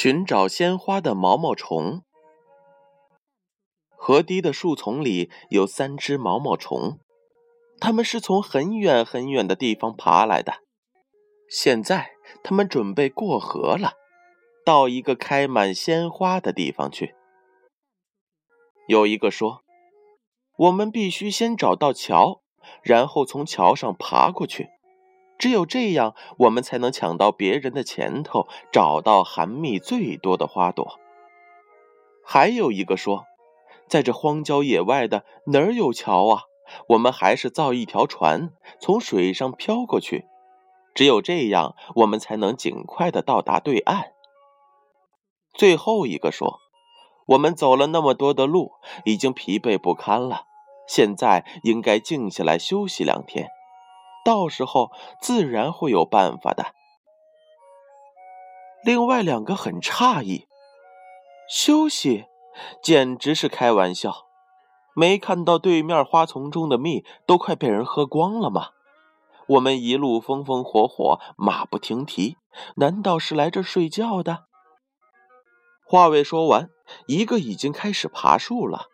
寻找鲜花的毛毛虫。河堤的树丛里有三只毛毛虫，它们是从很远很远的地方爬来的。现在，它们准备过河了，到一个开满鲜花的地方去。有一个说：“我们必须先找到桥，然后从桥上爬过去。”只有这样，我们才能抢到别人的前头，找到含蜜最多的花朵。还有一个说，在这荒郊野外的哪儿有桥啊？我们还是造一条船，从水上漂过去。只有这样，我们才能尽快的到达对岸。最后一个说，我们走了那么多的路，已经疲惫不堪了，现在应该静下来休息两天。到时候自然会有办法的。另外两个很诧异，休息，简直是开玩笑！没看到对面花丛中的蜜都快被人喝光了吗？我们一路风风火火，马不停蹄，难道是来这睡觉的？话未说完，一个已经开始爬树了，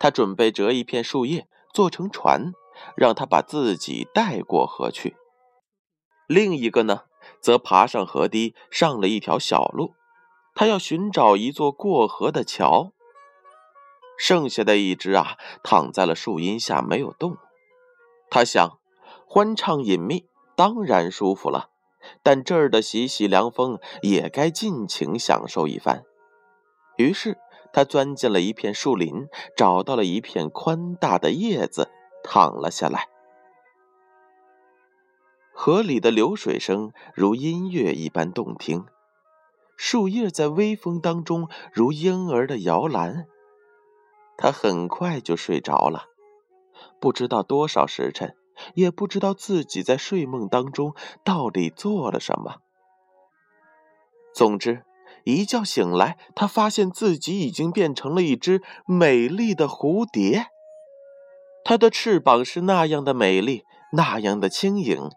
他准备折一片树叶做成船。让他把自己带过河去。另一个呢，则爬上河堤，上了一条小路。他要寻找一座过河的桥。剩下的一只啊，躺在了树荫下，没有动。他想，欢畅隐秘当然舒服了，但这儿的习习凉风也该尽情享受一番。于是，他钻进了一片树林，找到了一片宽大的叶子。躺了下来，河里的流水声如音乐一般动听，树叶在微风当中如婴儿的摇篮。他很快就睡着了，不知道多少时辰，也不知道自己在睡梦当中到底做了什么。总之，一觉醒来，他发现自己已经变成了一只美丽的蝴蝶。它的翅膀是那样的美丽，那样的轻盈，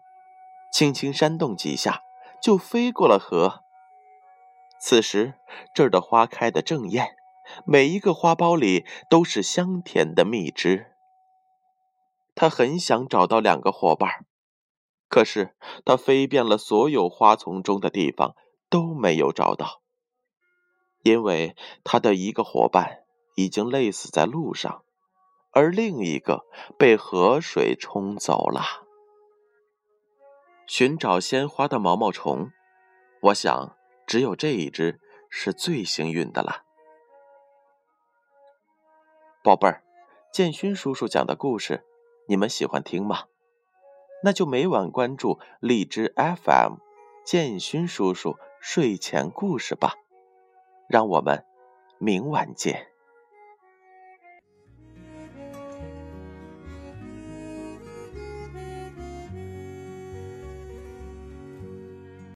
轻轻扇动几下，就飞过了河。此时这儿的花开得正艳，每一个花苞里都是香甜的蜜汁。他很想找到两个伙伴，可是他飞遍了所有花丛中的地方都没有找到，因为他的一个伙伴已经累死在路上。而另一个被河水冲走了。寻找鲜花的毛毛虫，我想只有这一只是最幸运的了。宝贝儿，建勋叔叔讲的故事，你们喜欢听吗？那就每晚关注荔枝 FM，建勋叔叔睡前故事吧。让我们明晚见。